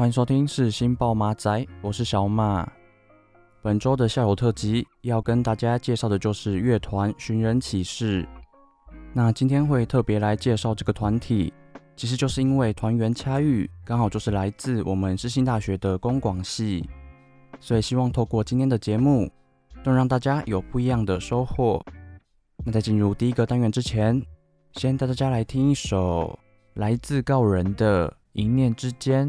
欢迎收听世新报马仔，我是小马。本周的校友特辑要跟大家介绍的就是乐团寻人启事。那今天会特别来介绍这个团体，其实就是因为团员恰遇，刚好就是来自我们世新大学的公广系，所以希望透过今天的节目，能让大家有不一样的收获。那在进入第一个单元之前，先带大家来听一首来自告人的《一念之间》。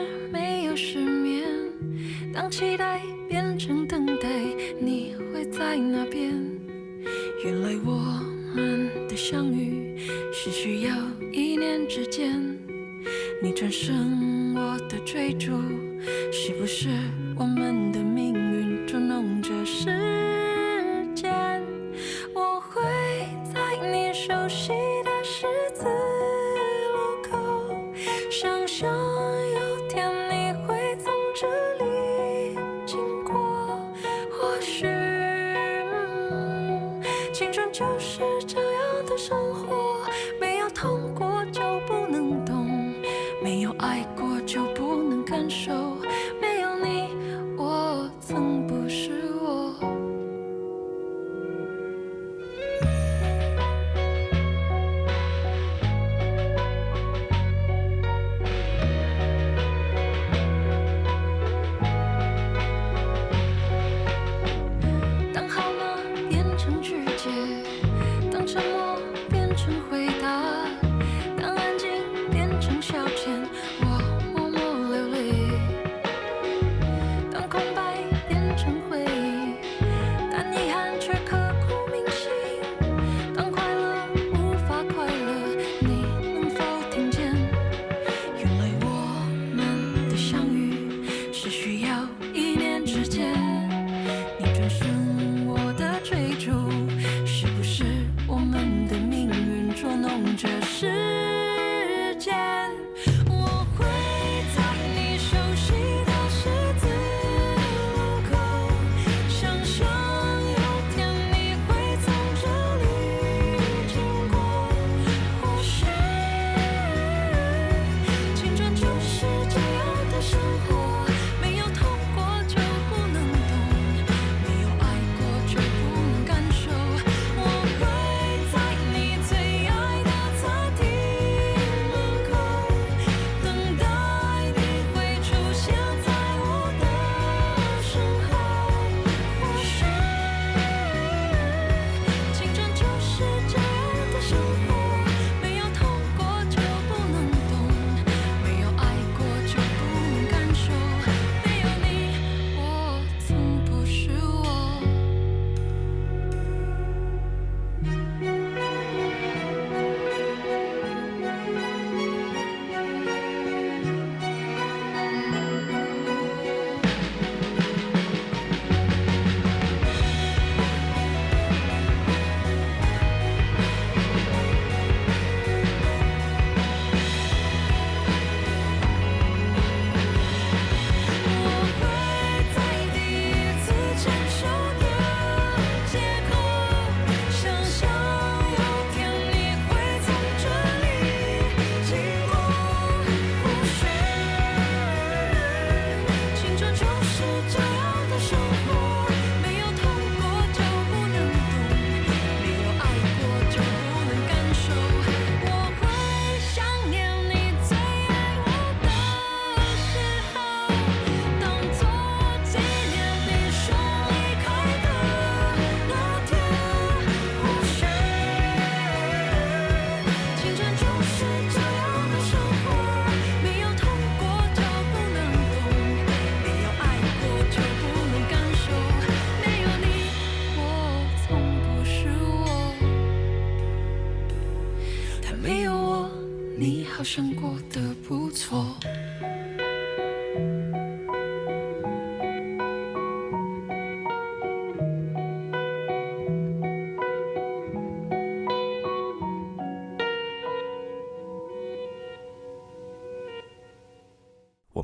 期待变成等待，你会在哪边？原来我们的相遇是需要一念之间，你转身，我的追逐，是不是我们的命运捉弄着时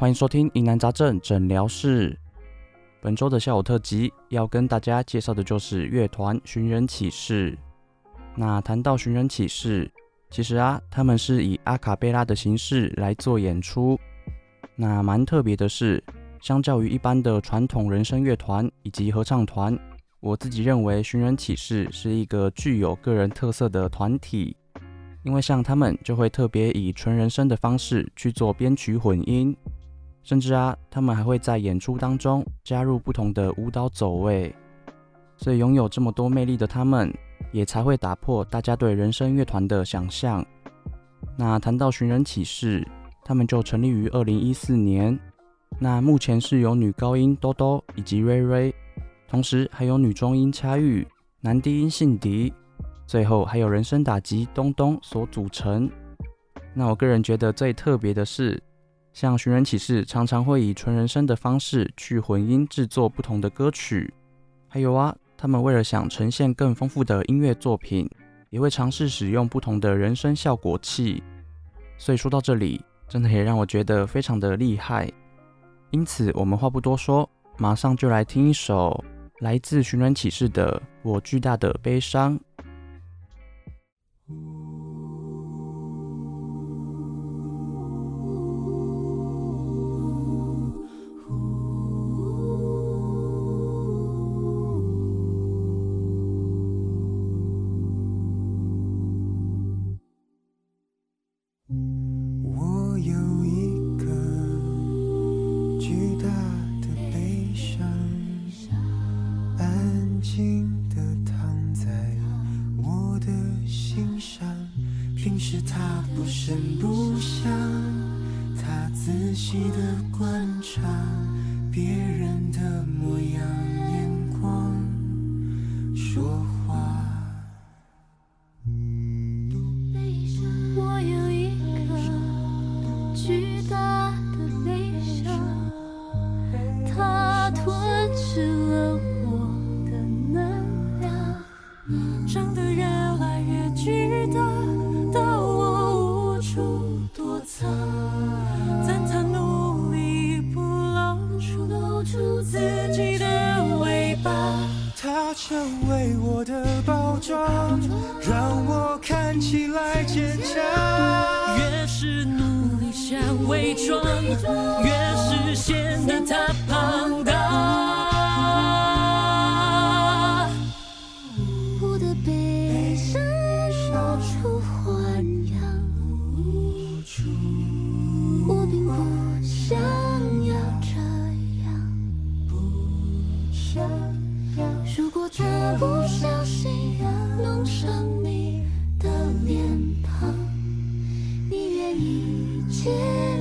欢迎收听疑难杂症诊疗室。本周的下午特辑要跟大家介绍的就是乐团寻人启事。那谈到寻人启事，其实啊，他们是以阿卡贝拉的形式来做演出。那蛮特别的是，相较于一般的传统人声乐团以及合唱团，我自己认为寻人启事是一个具有个人特色的团体，因为像他们就会特别以纯人声的方式去做编曲混音。甚至啊，他们还会在演出当中加入不同的舞蹈走位，所以拥有这么多魅力的他们，也才会打破大家对人声乐团的想象。那谈到寻人启事，他们就成立于二零一四年。那目前是由女高音多多以及瑞瑞，同时还有女中音恰玉、男低音信迪，最后还有人声打击东东所组成。那我个人觉得最特别的是。像寻人启事常常会以纯人声的方式去混音制作不同的歌曲，还有啊，他们为了想呈现更丰富的音乐作品，也会尝试使用不同的人声效果器。所以说到这里，真的也让我觉得非常的厉害。因此，我们话不多说，马上就来听一首来自寻人启事的《我巨大的悲伤》。如果它不小心弄伤你的脸庞，你愿意接？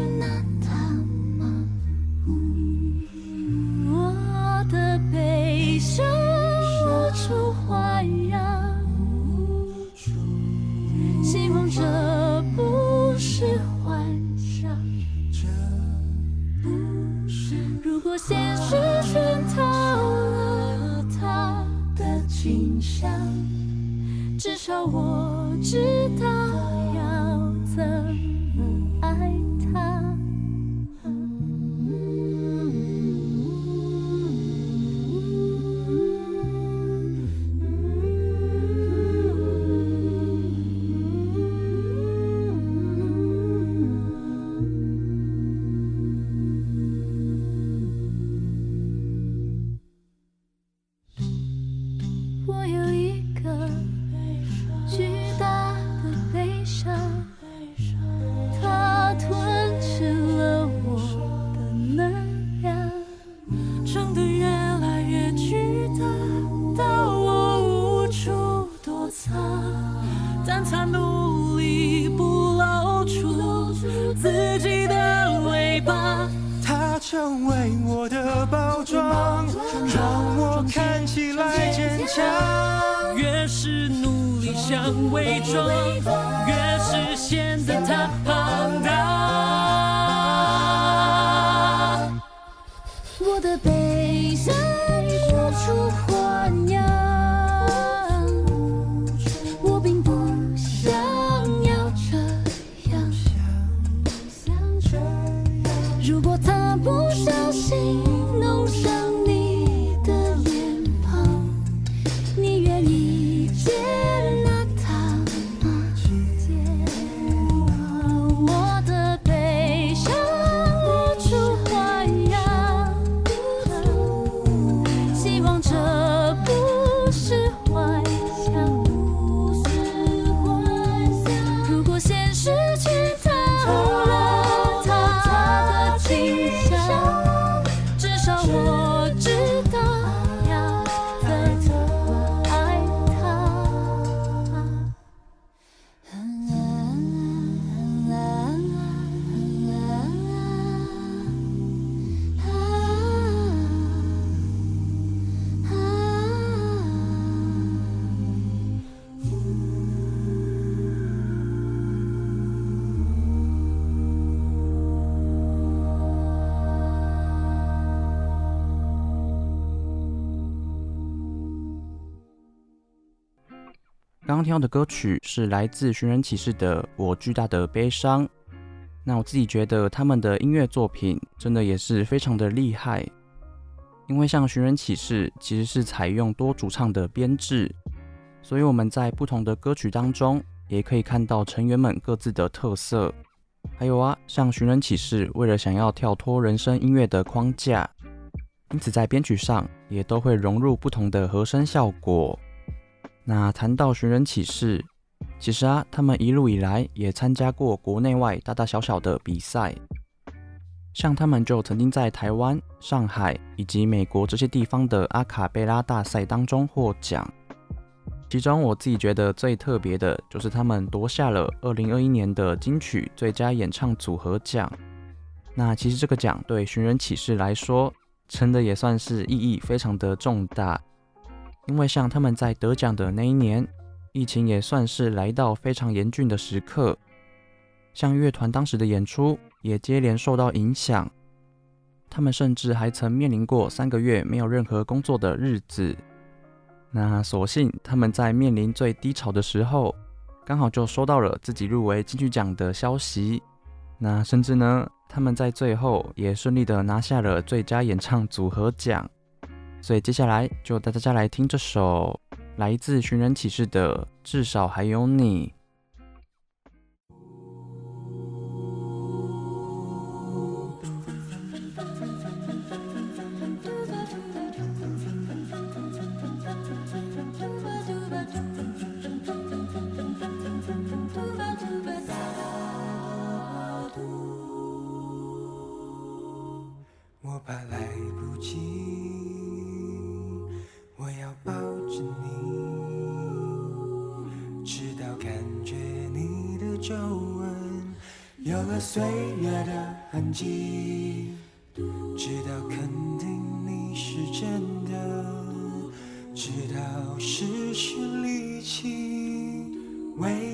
刚刚听到的歌曲是来自寻人启事的《我巨大的悲伤》。那我自己觉得他们的音乐作品真的也是非常的厉害，因为像寻人启事其实是采用多主唱的编制，所以我们在不同的歌曲当中也可以看到成员们各自的特色。还有啊，像寻人启事为了想要跳脱人声音乐的框架，因此在编曲上也都会融入不同的和声效果。那谈到寻人启事，其实啊，他们一路以来也参加过国内外大大小小的比赛，像他们就曾经在台湾、上海以及美国这些地方的阿卡贝拉大赛当中获奖。其中我自己觉得最特别的就是他们夺下了二零二一年的金曲最佳演唱组合奖。那其实这个奖对寻人启事来说，真的也算是意义非常的重大。因为像他们在得奖的那一年，疫情也算是来到非常严峻的时刻，像乐团当时的演出也接连受到影响，他们甚至还曾面临过三个月没有任何工作的日子。那所幸他们在面临最低潮的时候，刚好就收到了自己入围金曲奖的消息。那甚至呢，他们在最后也顺利的拿下了最佳演唱组合奖。所以接下来就带大家来听这首来自寻人启事的《至少还有你》。岁月的痕迹，直到肯定你是真的，直到失去力气，为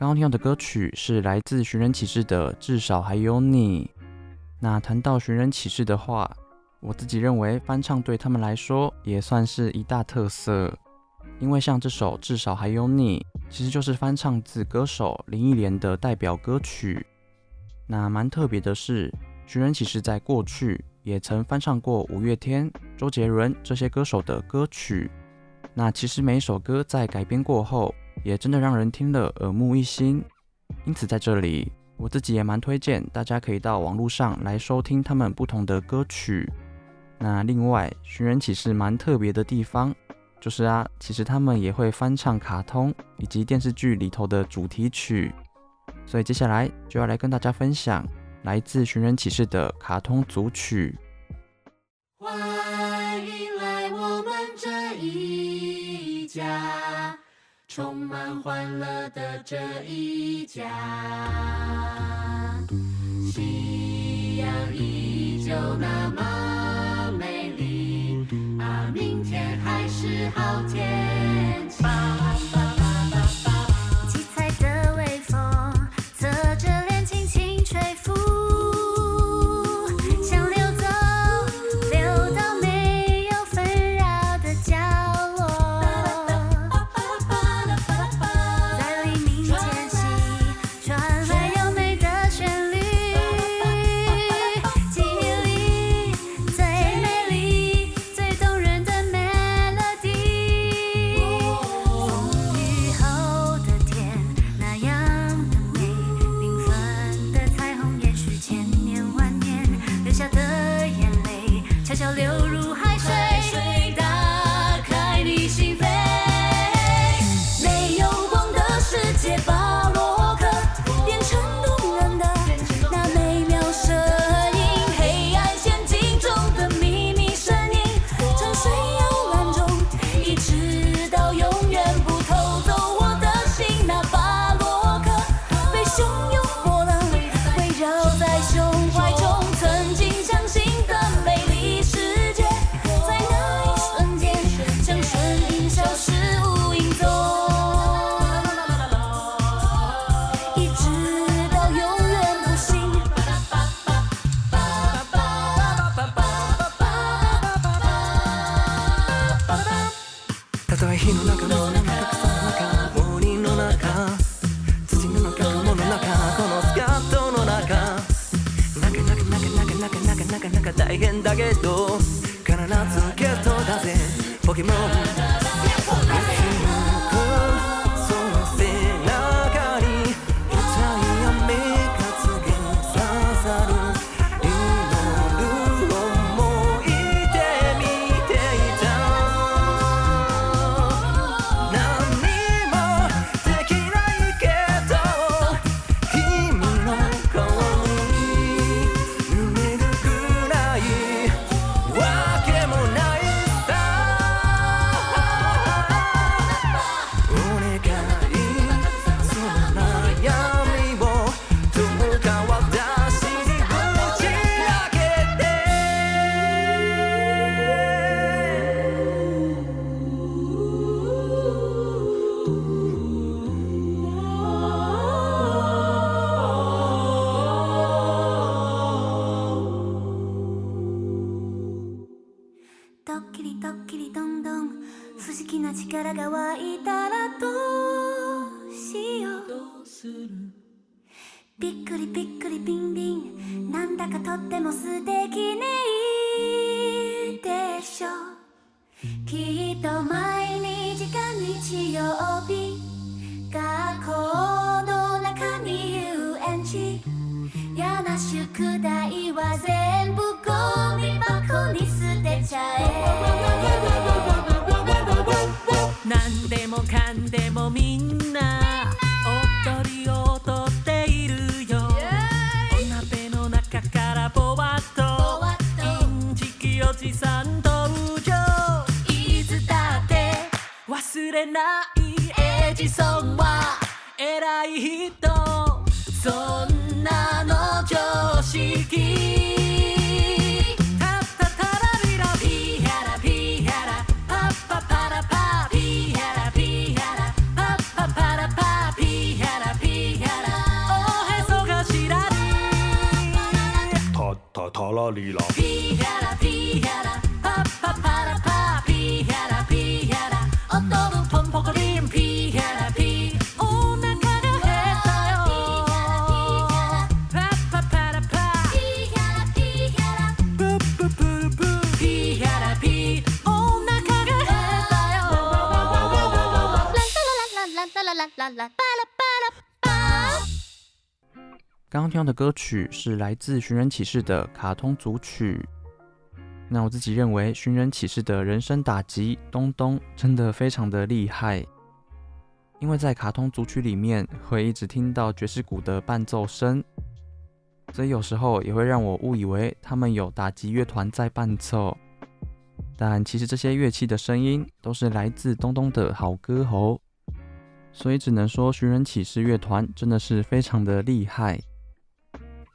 刚刚听到的歌曲是来自寻人启事的《至少还有你》。那谈到寻人启事的话，我自己认为翻唱对他们来说也算是一大特色，因为像这首《至少还有你》，其实就是翻唱自歌手林忆莲的代表歌曲。那蛮特别的是，寻人启事在过去也曾翻唱过五月天、周杰伦这些歌手的歌曲。那其实每一首歌在改编过后，也真的让人听了耳目一新。因此在这里，我自己也蛮推荐大家可以到网络上来收听他们不同的歌曲。那另外，寻人启事蛮特别的地方，就是啊，其实他们也会翻唱卡通以及电视剧里头的主题曲。所以接下来就要来跟大家分享来自寻人启事的卡通组曲。欢迎来我们这一家，充满欢乐的这一家。夕阳依旧那么美丽，啊，明天还是好天气。もかんでもみんな踊り踊っているよ。お锅の中からぼわっとインチキおじさん登场いつだって忘れないエジソンは伟い人。そんなの常识 la lee la. Pijala, pijala, pa pa la da la. Pijala, pijala, o la pom pocorim. Pijala, pi, la carajeta la Pa pa pa la pa. Pijala, pijala, bu la. bu bu. Pijala, pi, una la yo. La la la la la la la la la la la. 刚刚听到的歌曲是来自《寻人启事》的卡通组曲。那我自己认为，《寻人启事》的人声打击东东真的非常的厉害，因为在卡通组曲里面会一直听到爵士鼓的伴奏声，所以有时候也会让我误以为他们有打击乐团在伴奏，但其实这些乐器的声音都是来自东东的好歌喉，所以只能说《寻人启事》乐团真的是非常的厉害。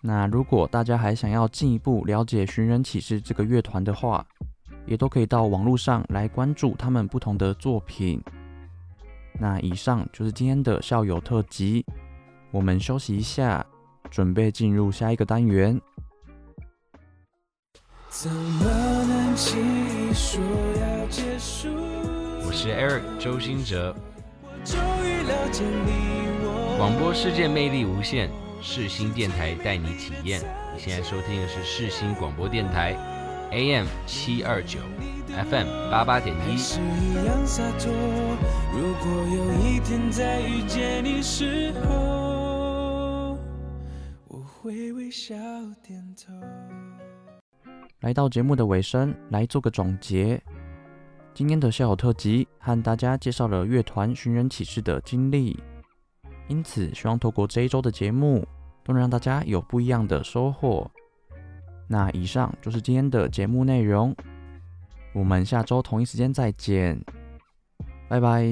那如果大家还想要进一步了解寻人启事这个乐团的话，也都可以到网络上来关注他们不同的作品。那以上就是今天的校友特辑，我们休息一下，准备进入下一个单元。怎么能轻易说要结束？我是 Eric 周兴哲，我终于了解你我广播世界魅力无限，世新电台带你体验。你现在收听的是世新广播电台，AM 七二九，FM 八八点一。是一样洒脱。如果有一天再遇见你时候，我会微笑点头。来到节目的尾声，来做个总结。今天的校友特辑和大家介绍了乐团寻人启事的经历，因此希望透过这一周的节目，都能让大家有不一样的收获。那以上就是今天的节目内容，我们下周同一时间再见，拜拜。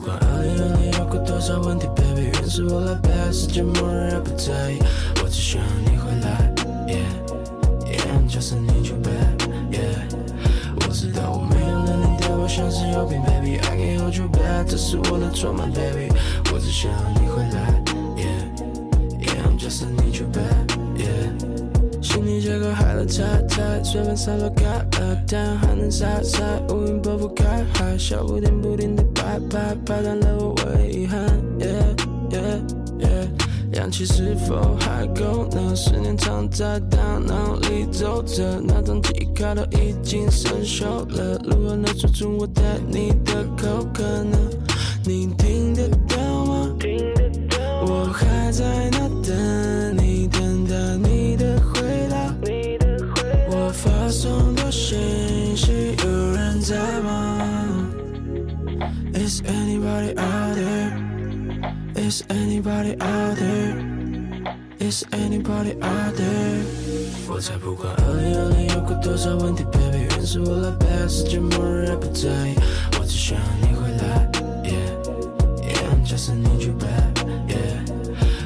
管二零二零有过多少问题，baby，愿是我来背，世界末日也不在意，我只需要你回来，yeah，yeah，just need you back，yeah，我知道我没有能力对我像是有病，baby，I can't hold you back，这是我的错吗，baby，我只需要你回来，yeah，yeah，just need you back，yeah。心里结构海了太太，随便洒落开了，太阳还能晒晒，乌云拨不开，海小不停不停地拍拍，拍断了我唯一遗憾。Yeah yeah yeah，氧气是否还够呢？思念藏在大脑里走着，那张记忆卡都已经生锈了，如何能说出我对你问题，baby，愿是我来背，世界末日也不在意，我只想要你回来，yeah yeah just need you back yeah。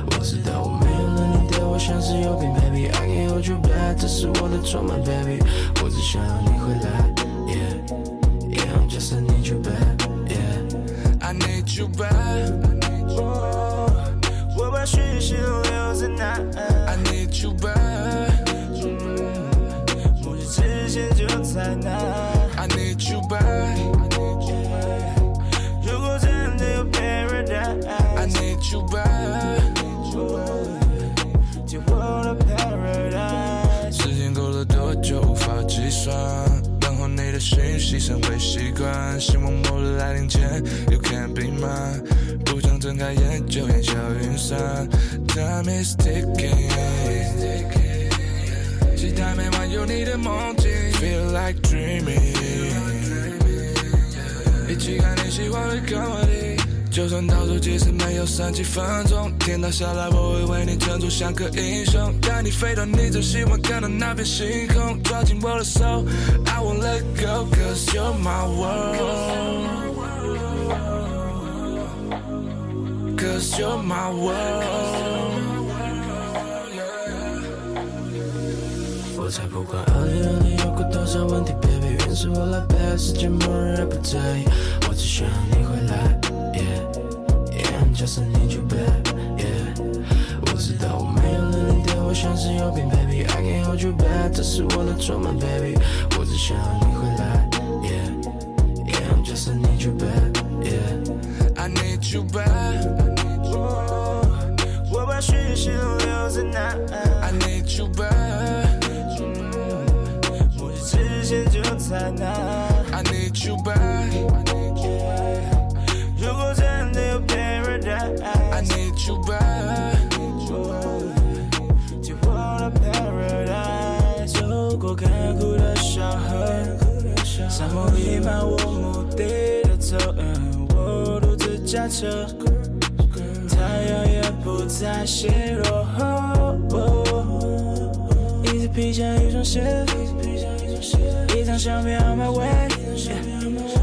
我知道我没有了你对我像是有病，baby I can't hold you back，这是我的错吗，baby？我只想要你回来，Yeah Yeah I'm just need you back Yeah I need you back 成为习惯，希望末日来临前 You can be mine，不想睁开眼就烟消云散，Time is ticking，期待每晚有你的梦境，Feel like dreaming，一起看你喜欢的 comedy。就算倒数计时没有剩几分钟，天塌下来我会为你撑住像个英雄，带你飞到你最希望看到那片星空，抓紧我的手，I won't let go cause you're my world，cause you're my world。我才不管二零二零有过多少问题，baby，愿是我来背，世界末日也不在意，我只需要你回来。Just need you back. Yeah，我知道我没有能力对我像是有病，baby. I can't hold you back，这是我的错吗，baby？我只想要你回来。Yeah, yeah, just need you back. Yeah, I need you back. 我把讯息都留在那。I need you back. 目的之前就在那。I need you back. 沙漠弥漫我目的的走，我独自驾车，太阳也不再纤弱，一直披上一双鞋，一张相片 on my way，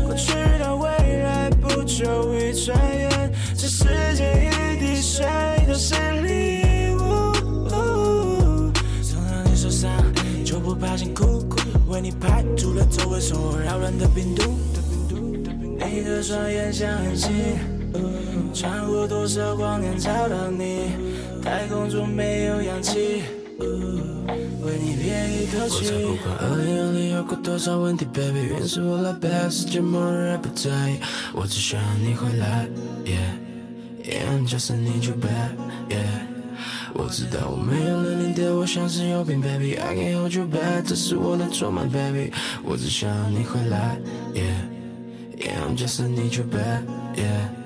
过去到未来。不久一转眼，这世界一滴水都是礼物。送到你手上，就不怕辛苦，为你排除了周围所有扰乱的病毒。你的双眼像恒星，穿过多少光年找到你，太空中没有氧气。为你憋一口气，我才不管二零二零有过多少问题，baby，愿是我来背，世界末日也不在。意，我只想要你回来，yeah yeah just need you back，yeah，我知道我没有了你对我像是有病，baby I can't hold you back，这是我的错吗，baby，我只想要你回来，Yeah，Yeah I'm just need you back，yeah。